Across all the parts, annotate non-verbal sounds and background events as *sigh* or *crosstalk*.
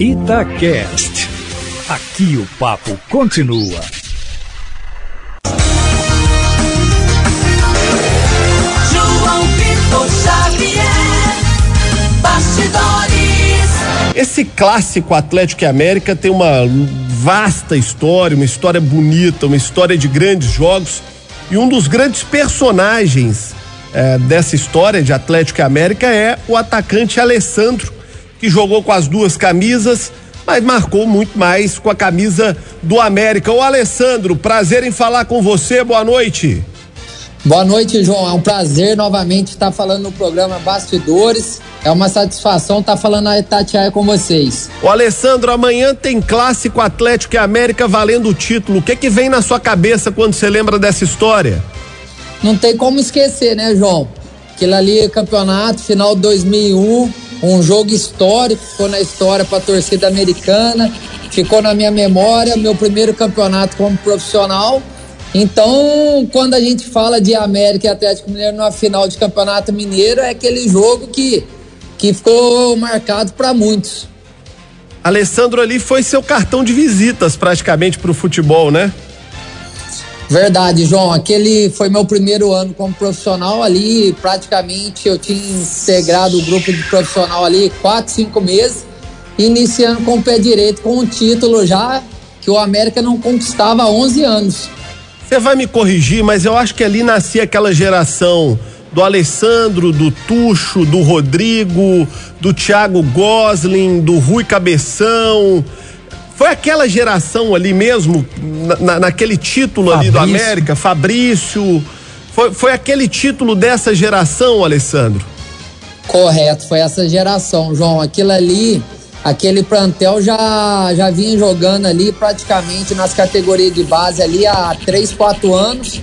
Itacast. Aqui o papo continua. João Vitor Xavier. Bastidores. Esse clássico Atlético e América tem uma vasta história, uma história bonita, uma história de grandes jogos. E um dos grandes personagens eh, dessa história de Atlético e América é o atacante Alessandro, que jogou com as duas camisas, mas marcou muito mais com a camisa do América. O Alessandro, prazer em falar com você, boa noite. Boa noite, João. É um prazer novamente estar falando no programa Bastidores. É uma satisfação estar falando a Itatiaia com vocês. O Alessandro, amanhã tem clássico Atlético e América valendo o título. O que que vem na sua cabeça quando você lembra dessa história? Não tem como esquecer, né, João? Aquilo ali é campeonato, final de 2001, um jogo histórico, ficou na história para a torcida americana, ficou na minha memória, meu primeiro campeonato como profissional. Então, quando a gente fala de América e Atlético Mineiro numa final de campeonato mineiro, é aquele jogo que, que ficou marcado para muitos. Alessandro ali foi seu cartão de visitas praticamente pro futebol, né? Verdade, João. Aquele foi meu primeiro ano como profissional ali. Praticamente eu tinha integrado o grupo de profissional ali quatro, cinco meses, iniciando com o pé direito com um título já que o América não conquistava há 11 anos. Você vai me corrigir, mas eu acho que ali nascia aquela geração do Alessandro, do Tuxo, do Rodrigo, do Thiago Gosling, do Rui Cabeção. Foi aquela geração ali mesmo, na- na- naquele título ali do Fabrício. América, Fabrício. Foi, foi aquele título dessa geração, Alessandro? Correto, foi essa geração, João. Aquilo ali, aquele plantel já, já vinha jogando ali praticamente nas categorias de base ali há 3, 4 anos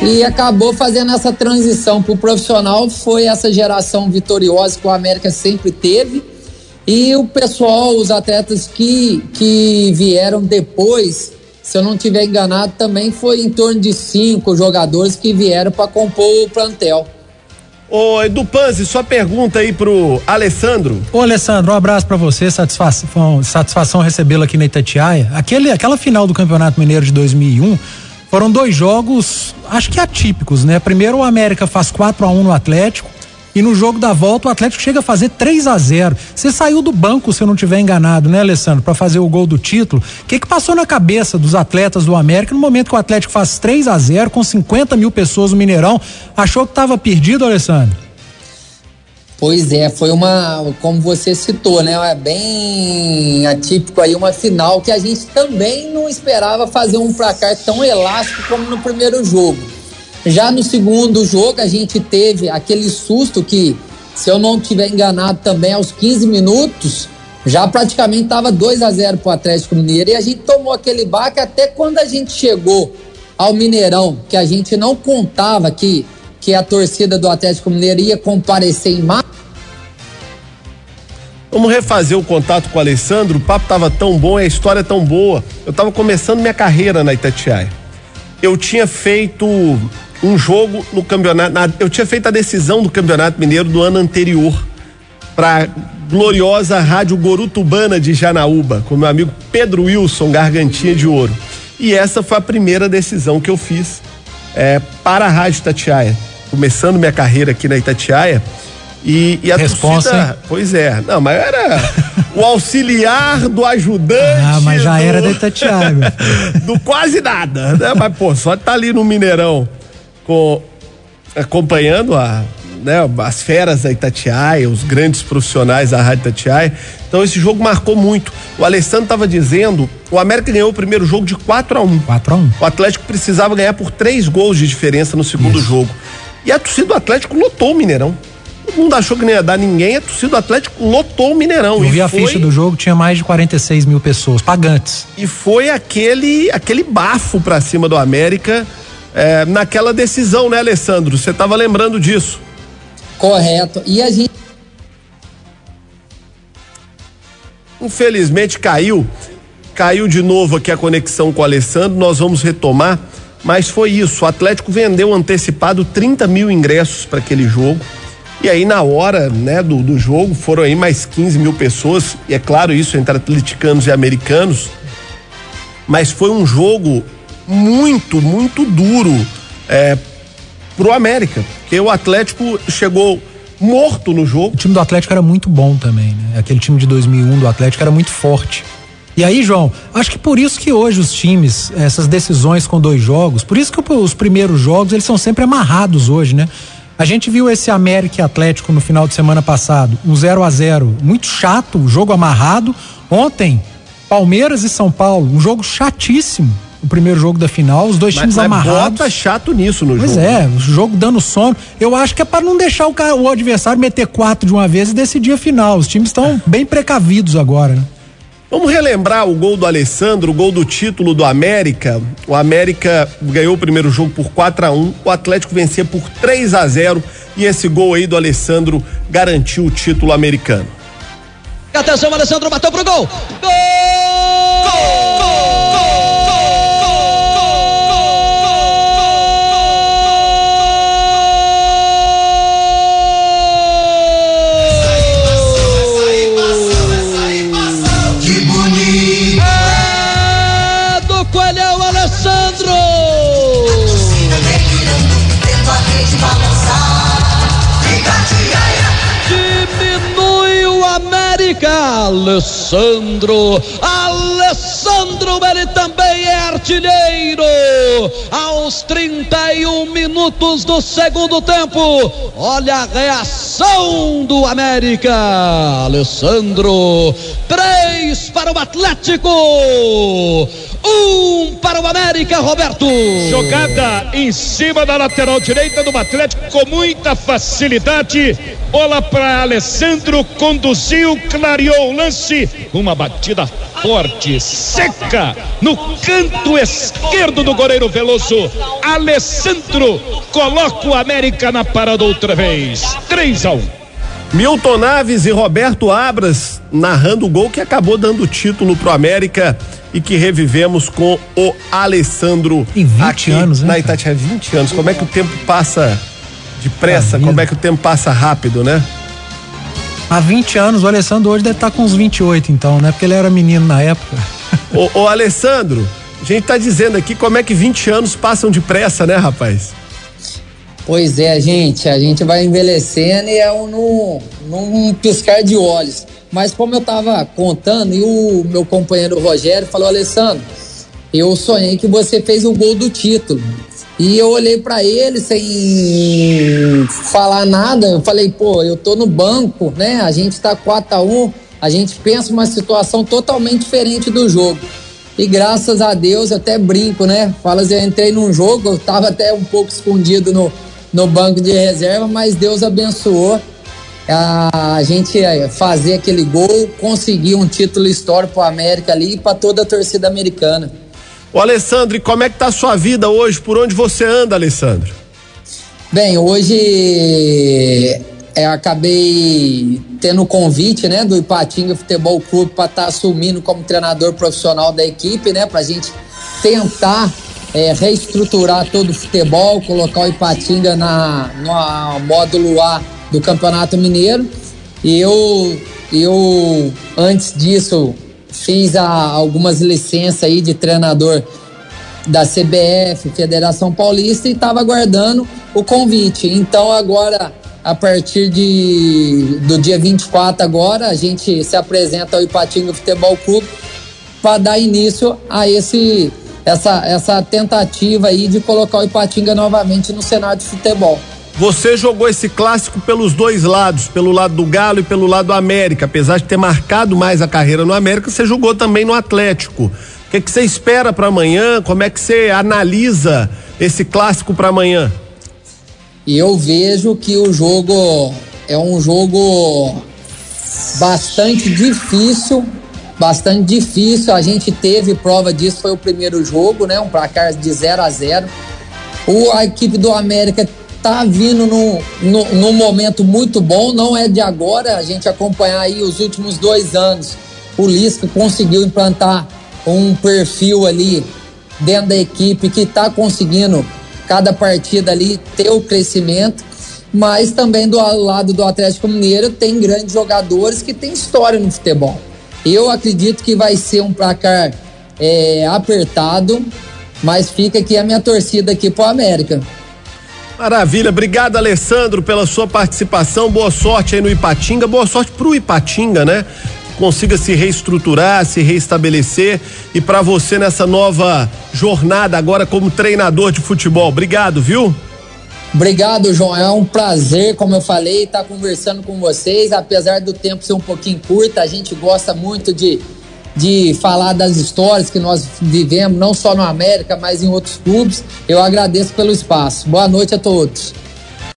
e acabou fazendo essa transição para o profissional. Foi essa geração vitoriosa que o América sempre teve. E o pessoal, os atletas que, que vieram depois, se eu não tiver enganado, também foi em torno de cinco jogadores que vieram para compor o plantel. Ô, Edu Panzi, sua pergunta aí pro Alessandro. Ô, Alessandro, um abraço pra você, satisfação, satisfação recebê-lo aqui na Itatiaia. Aquele, aquela final do Campeonato Mineiro de 2001 foram dois jogos, acho que atípicos, né? Primeiro o América faz 4 a 1 no Atlético e no jogo da volta o Atlético chega a fazer 3 a 0 Você saiu do banco, se eu não tiver enganado, né, Alessandro, Pra fazer o gol do título. O que que passou na cabeça dos atletas do América no momento que o Atlético faz 3 a 0 com 50 mil pessoas no Mineirão? Achou que tava perdido, Alessandro? Pois é, foi uma, como você citou, né? É bem atípico aí, uma final que a gente também não esperava fazer um placar tão elástico como no primeiro jogo. Já no segundo jogo, a gente teve aquele susto que, se eu não tiver enganado também, aos 15 minutos, já praticamente estava 2 a 0 para o Atlético Mineiro e a gente tomou aquele baque até quando a gente chegou ao Mineirão, que a gente não contava que, que a torcida do Atlético Mineiro ia comparecer em massa. Vamos refazer o contato com o Alessandro. O papo tava tão bom a história tão boa. Eu tava começando minha carreira na Itatiaia. Eu tinha feito um jogo no campeonato. na- eu tinha feito a decisão do Campeonato Mineiro do ano anterior para gloriosa Rádio Gorutubana de Janaúba, com meu amigo Pedro Wilson, Gargantinha de Ouro. E essa foi a primeira decisão que eu fiz é, para a Rádio Itatiaia. Começando minha carreira aqui na Itatiaia. E, e a Responsa, torcida. Pois é. Não, mas era o auxiliar do ajudante. Ah, mas já do- era da Itatiaia, *laughs* do quase nada, né? Mas, pô, só tá ali no Mineirão com, acompanhando a, né, as feras da Itatiaia, os grandes profissionais da Rádio Itatiaia. Então esse jogo marcou muito. O Alessandro tava dizendo, o América ganhou o primeiro jogo de 4 a 1 4 a 1 O Atlético precisava ganhar por três gols de diferença no segundo Isso. jogo. E a torcida do Atlético lotou o Mineirão. Todo mundo achou que não ia dar ninguém, a torcida do Atlético lotou o Mineirão. Eu vi a foi- ficha do jogo, tinha mais de 46 mil pessoas, pagantes. e foi aquele aquele bafo pra cima do América é, naquela decisão, né, Alessandro? Você tava lembrando disso? Correto. E a gente Infelizmente caiu, caiu de novo aqui a conexão com o Alessandro. Nós vamos retomar, mas foi isso. O Atlético vendeu antecipado 30 mil ingressos para aquele jogo E aí, na hora né, do, do jogo, foram aí mais 15 mil pessoas, e é claro isso entre atleticanos e americanos. Mas foi um jogo muito, muito duro é, pro América. Porque o Atlético chegou morto no jogo. O time do Atlético era muito bom também, né? Aquele time de 2001 do Atlético era muito forte. E aí, João, acho que por isso que hoje os times, essas decisões com dois jogos, por isso que os primeiros jogos eles são sempre amarrados hoje, né? A gente viu esse América e Atlético no final de semana passado, um 0 a 0 muito chato, jogo amarrado. Ontem, Palmeiras e São Paulo, um jogo chatíssimo. O primeiro jogo da final, os dois Mas, times mas amarrados. bota chato nisso no Pois jogo. é, o jogo dando sono. Eu acho que é para não deixar o, cara, o adversário meter quatro de uma vez e decidir a final. Os times estão *laughs* bem precavidos agora, né? Vamos relembrar o gol do Alessandro, o gol do título do América. O América ganhou o primeiro jogo por 4 a 1 o Atlético vencia por 3 a 0 e esse gol aí do Alessandro garantiu o título americano. Atenção, Alessandro bateu pro gol. Gol! Alessandro. Alessandro, ele também é artilheiro. Aos 31 minutos do segundo tempo. Olha a reação do América. Alessandro. Três para o Atlético. Um para o América, Roberto. Jogada em cima da lateral direita do Atlético com muita facilidade. Bola para Alessandro, conduziu, clareou o lance. Uma batida forte, seca, no canto esquerdo do goleiro Veloso. Alessandro coloca o América na parada outra vez. 3 a 1. Milton Naves e Roberto Abras narrando o gol que acabou dando o título pro América e que revivemos com o Alessandro. Em 20 aqui anos, né, Na? Itatiaia, 20 anos. Como é que o tempo passa depressa? Vida. Como é que o tempo passa rápido, né? Há 20 anos, o Alessandro hoje deve estar com uns 28, então, né? Porque ele era menino na época. Ô, ô, Alessandro, a gente tá dizendo aqui como é que 20 anos passam depressa, né, rapaz? Pois é, gente, a gente vai envelhecendo e é um num, num piscar de olhos. Mas como eu tava contando, e o meu companheiro Rogério falou, Alessandro, eu sonhei que você fez o gol do título. E eu olhei pra ele sem falar nada, eu falei, pô, eu tô no banco, né? A gente tá 4 a 1 a gente pensa uma situação totalmente diferente do jogo. E graças a Deus, eu até brinco, né? Fala assim, eu entrei num jogo, eu tava até um pouco escondido no, no banco de reserva, mas Deus abençoou a, gente eh, fazer aquele gol, conseguir um título histórico pro América ali e pra toda a torcida americana. Ô, Alessandro, como é que tá a sua vida hoje? Por onde você anda, Alessandro? Bem, hoje é, acabei tendo o convite, né, do Ipatinga Futebol Clube para estar assumindo como treinador profissional da equipe, né, para a gente tentar é, reestruturar todo o futebol, colocar o Ipatinga na no módulo A do Campeonato Mineiro. E eu, eu antes disso fiz a, algumas licenças aí de treinador da CBF, Federação Paulista, e estava aguardando o convite. Então agora, a partir de, do dia 24 agora, a gente se apresenta ao Ipatinga Futebol Clube para dar início a esse essa, essa tentativa aí de colocar o Ipatinga novamente no cenário de futebol. Você jogou esse clássico pelos dois lados, pelo lado do Galo e pelo lado do América. Apesar de ter marcado mais a carreira no América, você jogou também no Atlético. O que, que você espera para amanhã? Como é que você analisa esse clássico para amanhã? E eu vejo que o jogo é um jogo bastante difícil, bastante difícil. A gente teve prova disso, foi o primeiro jogo, né? Um placar de 0 a 0 o, A equipe do América tá vindo num, num momento muito bom, não é de agora, a gente acompanhar aí os últimos dois anos. O Lisca conseguiu implantar um perfil ali dentro da equipe que está conseguindo cada partida ali ter o crescimento mas também do lado do Atlético Mineiro tem grandes jogadores que têm história no futebol. Eu acredito que vai ser um placar é, apertado, mas fica aqui a minha torcida aqui pro América. Maravilha, obrigado Alessandro pela sua participação, boa sorte aí no Ipatinga, boa sorte pro Ipatinga, né? Consiga se reestruturar, se reestabelecer e para você nessa nova jornada agora como treinador de futebol. Obrigado, viu? Obrigado, João. É um prazer, como eu falei, estar conversando com vocês. Apesar do tempo ser um pouquinho curto, a gente gosta muito de, de falar das histórias que nós vivemos, não só no América, mas em outros clubes. Eu agradeço pelo espaço. Boa noite a todos.